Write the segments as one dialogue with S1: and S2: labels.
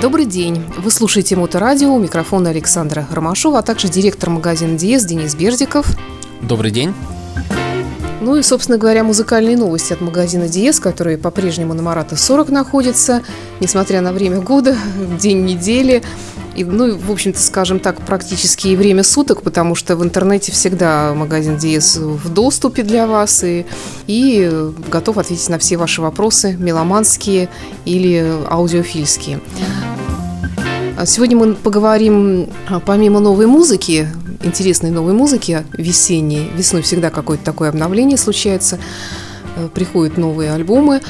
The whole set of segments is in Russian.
S1: Добрый день. Вы слушаете Моторадио, у микрофона Александра Ромашова, а также директор магазина Диес Денис Бердиков.
S2: Добрый день.
S1: Ну и, собственно говоря, музыкальные новости от магазина Диес, который по-прежнему на Марата 40 находится, несмотря на время года, день недели. И, ну, в общем-то, скажем так, практически и время суток, потому что в интернете всегда магазин Диес в доступе для вас и, и готов ответить на все ваши вопросы, меломанские или аудиофильские. А сегодня мы поговорим, а, помимо новой музыки, интересной новой музыки весенней, весной всегда какое-то такое обновление случается, э, приходят новые альбомы,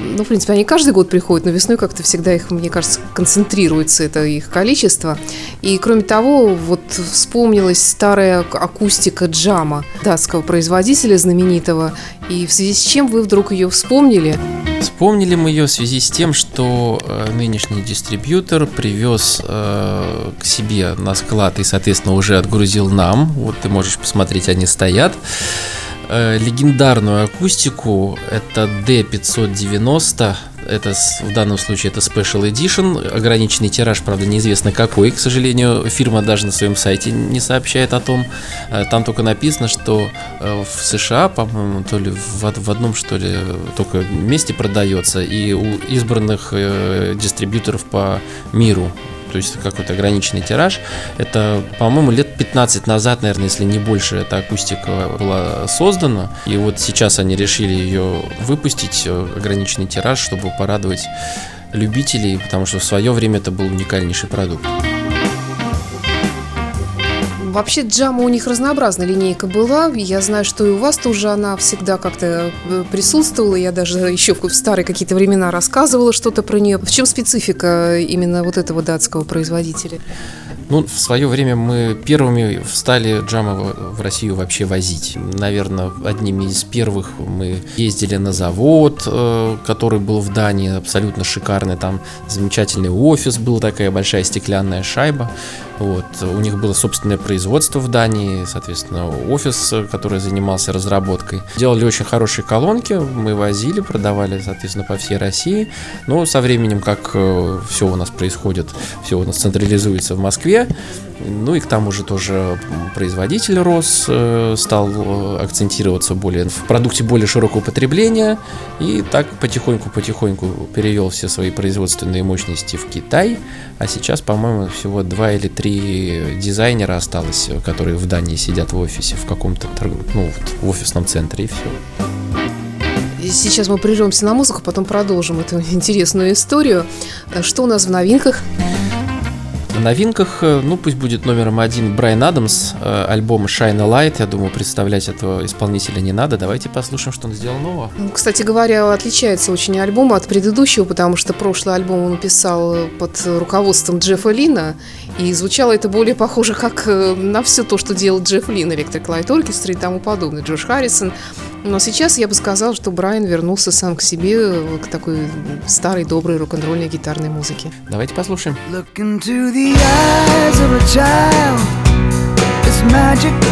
S1: ну, в принципе, они каждый год приходят, но весной как-то всегда их, мне кажется, концентрируется это их количество. И, кроме того, вот вспомнилась старая акустика джама датского производителя знаменитого. И в связи с чем вы вдруг ее вспомнили?
S2: Вспомнили мы ее в связи с тем, что э, нынешний дистрибьютор привез э, к себе на склад и, соответственно, уже отгрузил нам. Вот ты можешь посмотреть, они стоят. Э, легендарную акустику. Это D590. Это в данном случае это Special Edition. Ограниченный тираж, правда, неизвестно какой. К сожалению, фирма даже на своем сайте не сообщает о том. Э, там только написано, что э, в США, по-моему, то ли в, в одном, что ли, только месте продается. И у избранных дистрибьюторов по миру то есть какой-то ограниченный тираж. Это, по-моему, лет 15 назад, наверное, если не больше, эта акустика была создана. И вот сейчас они решили ее выпустить, э, ограниченный тираж, чтобы порадовать любителей, потому что в свое время это был уникальнейший продукт.
S1: Вообще джама у них разнообразная линейка была. Я знаю, что и у вас тоже она всегда как-то э, присутствовала. Я даже еще в старые какие-то времена рассказывала что-то про нее. В чем специфика именно вот этого датского производителя?
S2: Ну, в свое время мы первыми стали джама в Россию вообще возить. Наверное, одними из первых мы ездили на завод, э, который был в Дании, абсолютно шикарный. Там замечательный офис был, такая большая стеклянная шайба. Вот. У них было собственное производство в Дании, соответственно, офис, который занимался разработкой. Делали очень хорошие колонки, мы возили, продавали, соответственно, по всей России. Но со временем, как э, все у нас происходит, все у нас централизуется в Москве, ну и к тому же тоже производитель рос, э, стал э, акцентироваться более в продукте более широкого потребления и так потихоньку-потихоньку перевел все свои производственные мощности в Китай, а сейчас, по-моему, всего два или три дизайнера осталось, которые в Дании сидят в офисе в каком-то ну, вот, в офисном центре и все.
S1: Сейчас мы прервемся на музыку, потом продолжим эту интересную историю. Что у нас в новинках?
S2: Новинках, э, ну пусть будет номером один Брайан Адамс, э, альбом Shine a Light. Я думаю, представлять этого исполнителя не надо. Давайте послушаем, что он сделал нового.
S1: Ну, кстати говоря, отличается очень альбом от предыдущего, потому что прошлый альбом он писал под руководством Джеффа Лина, и звучало это более похоже как э, на все то, что делал Джефф Лин, Electric Light Orchestra и тому подобное, Джош Харрисон. Но сейчас я бы сказала, что Брайан вернулся сам к себе, к такой старой, доброй рок-н-ролльной гитарной музыке.
S2: Давайте послушаем.
S3: Look into the eyes of a child It's magic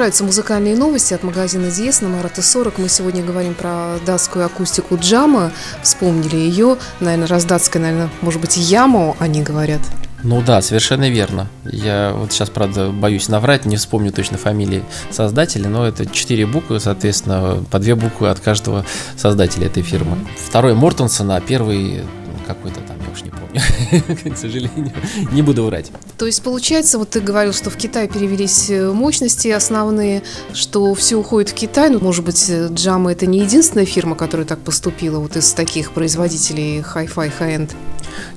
S1: Продолжаются музыкальные новости от магазина Диес на Марата 40. Мы сегодня говорим про датскую акустику джама. Вспомнили ее. Наверное, раз датская, наверное, может быть, яму, они говорят.
S2: Ну да, совершенно верно. Я вот сейчас, правда, боюсь наврать, не вспомню точно фамилии создателя, но это четыре буквы, соответственно, по две буквы от каждого создателя этой фирмы. Второй Мортенсон, а первый какой-то уж не помню, к сожалению, не буду врать.
S1: То есть, получается, вот ты говорил, что в Китай перевелись э, мощности основные, что все уходит в Китай. Ну, может быть, э, Джама это не единственная фирма, которая так поступила, вот из таких производителей Hi-Fi, High-End.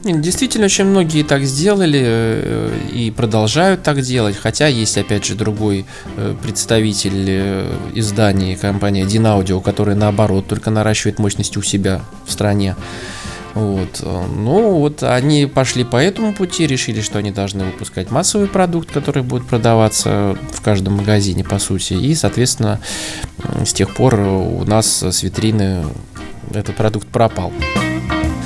S2: Не, действительно, очень многие так сделали э, и продолжают так делать, хотя есть, опять же, другой э, представитель э, издания, компания Dinaaudio, которая, наоборот, только наращивает мощности у себя в стране. Вот. э, Ну, вот они пошли по этому пути, решили, что они должны выпускать массовый продукт, который будет продаваться в каждом магазине, по сути. И, соответственно, с тех пор у нас с витрины этот продукт пропал.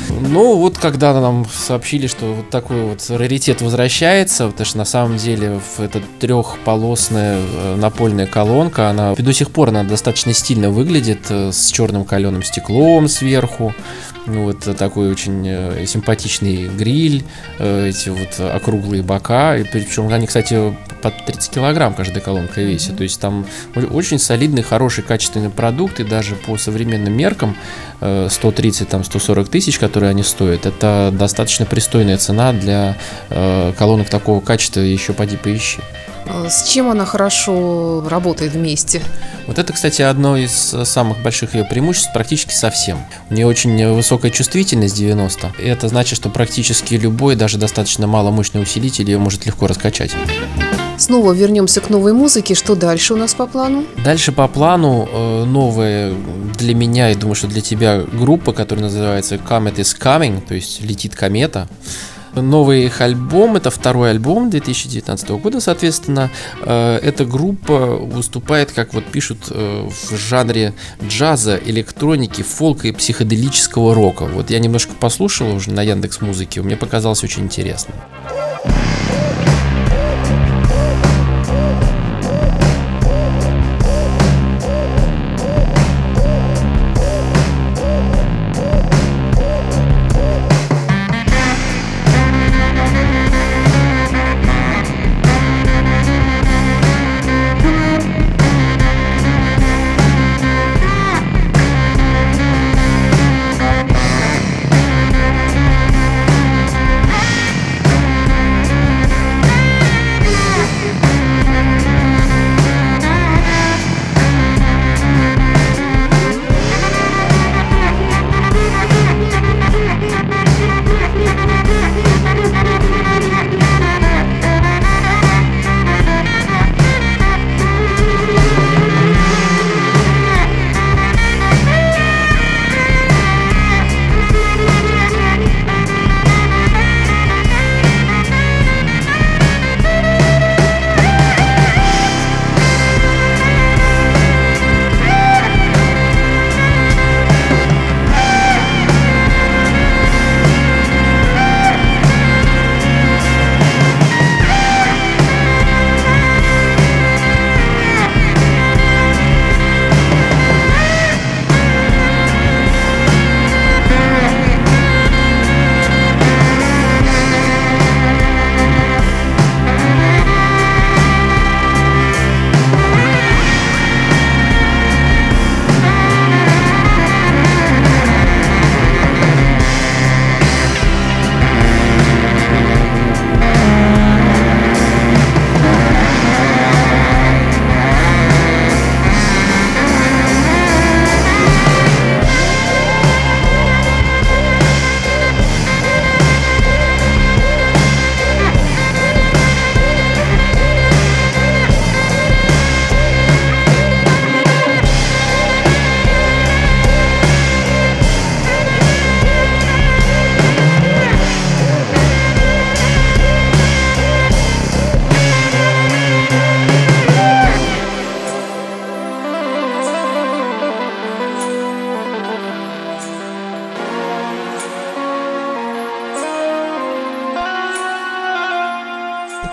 S2: Ну, вот когда нам сообщили, что вот такой вот раритет возвращается, потому что на самом деле эта трехполосная э, напольная колонка, она до сих пор она достаточно стильно выглядит, э, с черным каленым стеклом сверху, ну, вот такой очень э, симпатичный гриль, э, эти вот округлые бока, и причем они, кстати, под 30 килограмм каждая колонка весит, то есть там очень солидный, хороший, качественный продукт, и даже по современным меркам э, 130, там 140 тысяч, которые они стоят, это достаточно пристойная цена для э, колонок такого качества, еще поди поищи.
S1: Э, С чем она хорошо работает вместе?
S2: Вот это, кстати, одно из э, самых больших ее преимуществ практически совсем. У нее очень э, высокая чувствительность 90. И это значит, что практически любой, даже достаточно маломощный усилитель ее может легко раскачать.
S1: Снова вернемся к новой музыке. Что дальше у нас по плану?
S2: Дальше по плану э, новая для меня, и думаю, что для тебя группа, которая называется Comet is Coming, то есть летит комета. Новый их альбом, это второй альбом 2019 года, соответственно. Э, Эта группа выступает, как вот пишут, э, в жанре джаза, электроники, фолка и психоделического рока. Вот я немножко послушал уже на Яндекс Музыке, мне показалось очень интересно.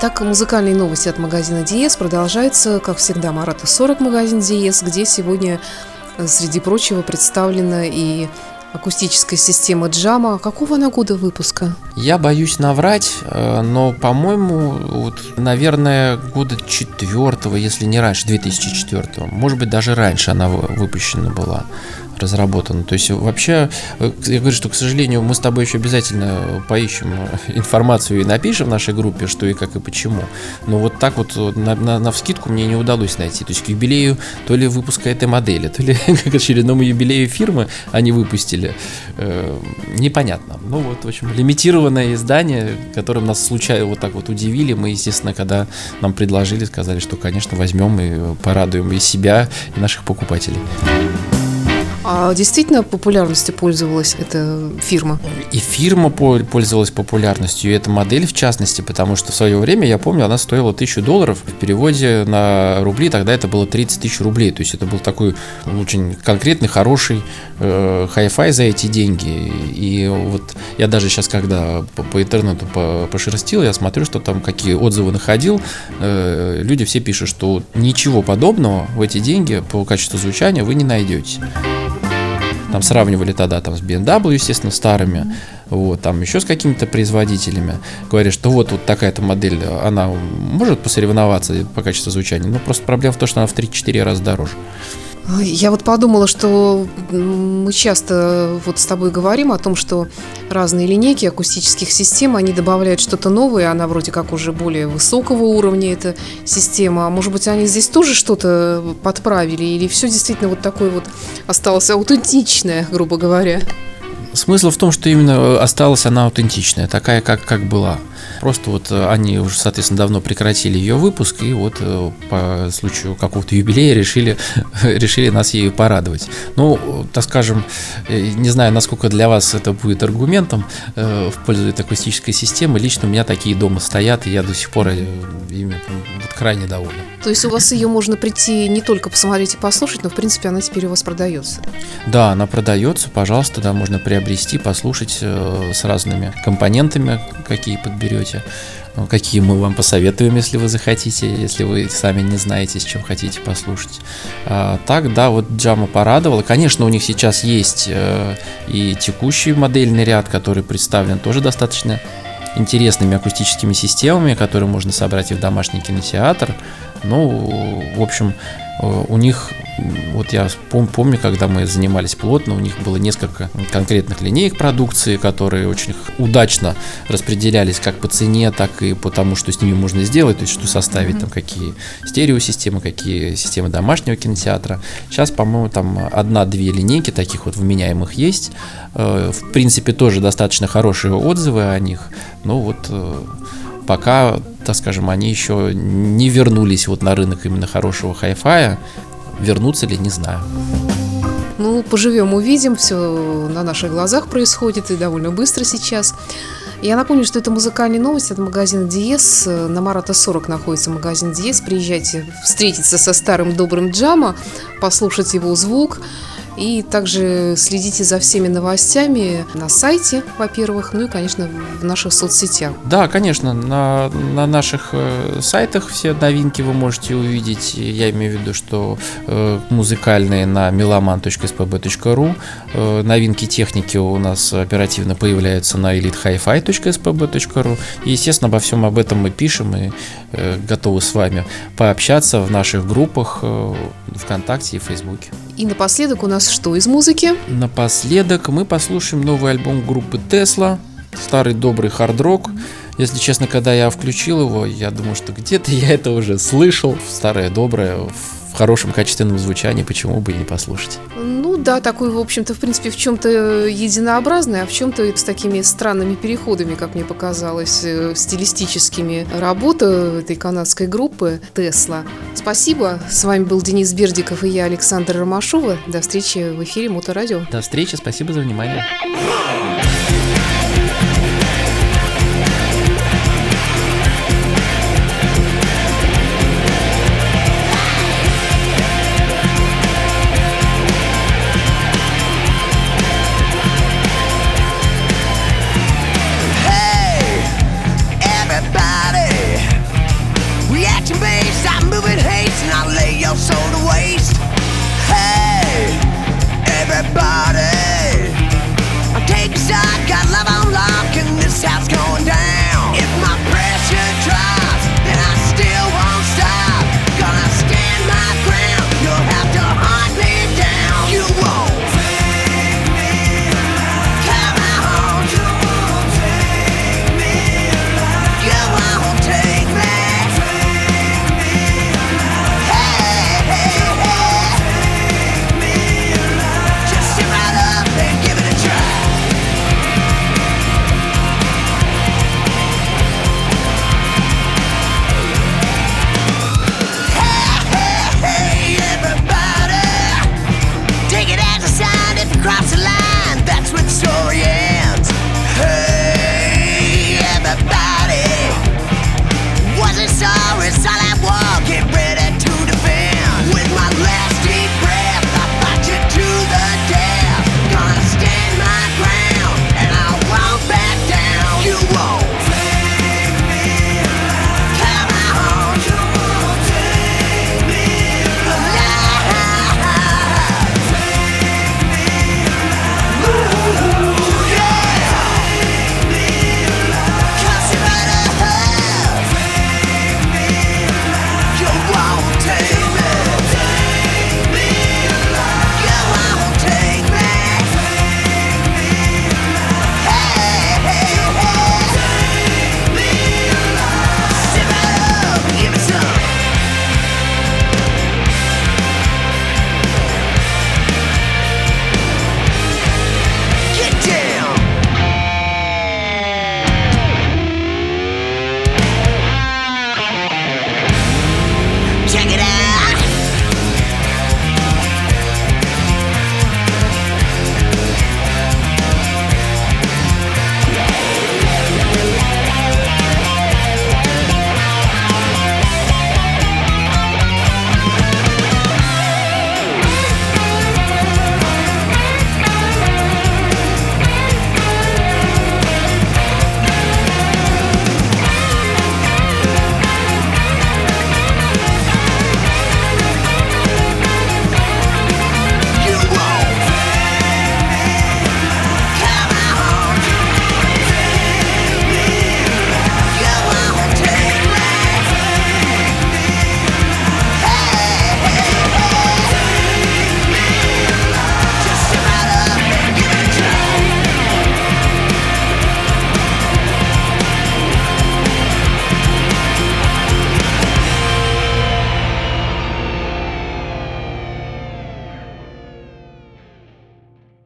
S1: Итак, музыкальные новости от магазина Диес продолжаются, как всегда, Марата 40 магазин Диес, где сегодня, э, среди прочего, представлена и акустическая система джама. Какого она года выпуска?
S2: Я боюсь наврать, э, но, по-моему, вот, наверное, года четвертого, если не раньше, 2004, может быть, даже раньше она выпущена была разработано. То есть вообще, э, я говорю, что, к сожалению, мы с тобой еще обязательно поищем информацию и напишем в нашей группе, что и как и почему. Но вот так вот на, на, на вскидку мне не удалось найти. То есть к юбилею то ли выпуска этой модели, то ли к очередному юбилею фирмы они выпустили. Э, непонятно. Ну вот, в общем, лимитированное издание, которым нас случайно вот так вот удивили. Мы, естественно, когда нам предложили, сказали, что, конечно, возьмем и порадуем и себя, и наших покупателей.
S1: А действительно популярностью пользовалась эта фирма?
S2: И фирма пользовалась популярностью, и эта модель в частности, потому что в свое время, я помню, она стоила тысячу долларов. В переводе на рубли тогда это было 30 тысяч рублей. То есть это был такой очень конкретный, хороший э, хай-фай за эти деньги. И вот я даже сейчас, когда по, по интернету по, пошерстил, я смотрю, что там какие отзывы находил. Э, люди все пишут, что ничего подобного в эти деньги по качеству звучания вы не найдете. Там сравнивали тогда там с BMW, естественно, старыми, вот, там еще с какими-то производителями. Говорят, что вот, вот такая-то модель, она может посоревноваться по качеству звучания, но просто проблема в том, что она в 3-4 раза дороже.
S1: Я вот подумала, что мы часто вот с тобой говорим о том, что разные линейки акустических систем, они добавляют что-то новое, она вроде как уже более высокого уровня, эта система. А может быть, они здесь тоже что-то подправили, или все действительно вот такое вот осталось аутентичное, грубо говоря?
S2: Смысл в том, что именно осталась она аутентичная, такая, как, как была. Просто вот э, они уже, соответственно, давно прекратили ее выпуск, и вот э, по случаю какого-то юбилея решили, решили нас ею порадовать. Ну, так скажем, э, не знаю, насколько для вас это будет аргументом в пользу этой акустической системы. Лично у меня такие дома стоят, и я до сих пор ими вот, крайне доволен.
S1: То есть у вас ее можно прийти не только посмотреть и послушать, но в принципе она теперь у вас продается?
S2: Да, она продается, пожалуйста, да, можно приобрести, послушать с разными компонентами, какие подберете можете, ну, какие мы вам посоветуем, если вы захотите, если вы сами не знаете, с чем хотите послушать. А, так, да, вот Джама порадовала. Конечно, у них сейчас есть э, и текущий модельный ряд, который представлен тоже достаточно интересными акустическими системами, которые можно собрать и в домашний кинотеатр. Ну, в общем, Э, у них, вот я помню, когда мы занимались плотно, у них было несколько конкретных линеек продукции, которые очень удачно распределялись как по цене, так и по тому, что с ними можно сделать, то есть что составить, там какие стереосистемы, какие системы домашнего кинотеатра. Сейчас, по-моему, там одна-две линейки таких вот вменяемых есть. Э, в принципе, тоже достаточно хорошие отзывы о них. Но вот э, пока, так скажем, они еще не вернулись вот на рынок именно хорошего хай-фая. Вернутся ли, не знаю.
S1: Ну, поживем, увидим. Все на наших глазах происходит и довольно быстро сейчас. Я напомню, что это музыкальные новости от магазина Диес. На Марата 40 находится магазин Диес. Приезжайте встретиться со старым добрым Джама, послушать его звук. И также следите за всеми новостями на сайте, во-первых, ну и, конечно, в наших соцсетях.
S2: Да, конечно, на, на наших э, сайтах все новинки вы можете увидеть. Я имею в виду, что э, музыкальные на meloman.spb.ru, э, новинки техники у нас оперативно появляются на elitehifi.spb.ru. И, естественно, обо всем об этом мы пишем и э, готовы с вами пообщаться в наших группах э, ВКонтакте и Фейсбуке.
S1: И напоследок у нас что из музыки?
S2: Напоследок мы послушаем новый альбом группы Tesla, старый добрый хард-рок. Если честно, когда я включил его, я думаю, что где-то я это уже слышал. Старое доброе, в хорошем качественном звучании, почему бы и не послушать.
S1: Ну да, такой, в общем-то, в принципе, в чем-то единообразный, а в чем-то с такими странными переходами, как мне показалось, э, стилистическими. Работа этой канадской группы Тесла. Спасибо. С вами был Денис Бердиков и я, Александр Ромашова. До встречи в эфире Моторадио.
S2: До встречи. Спасибо за внимание.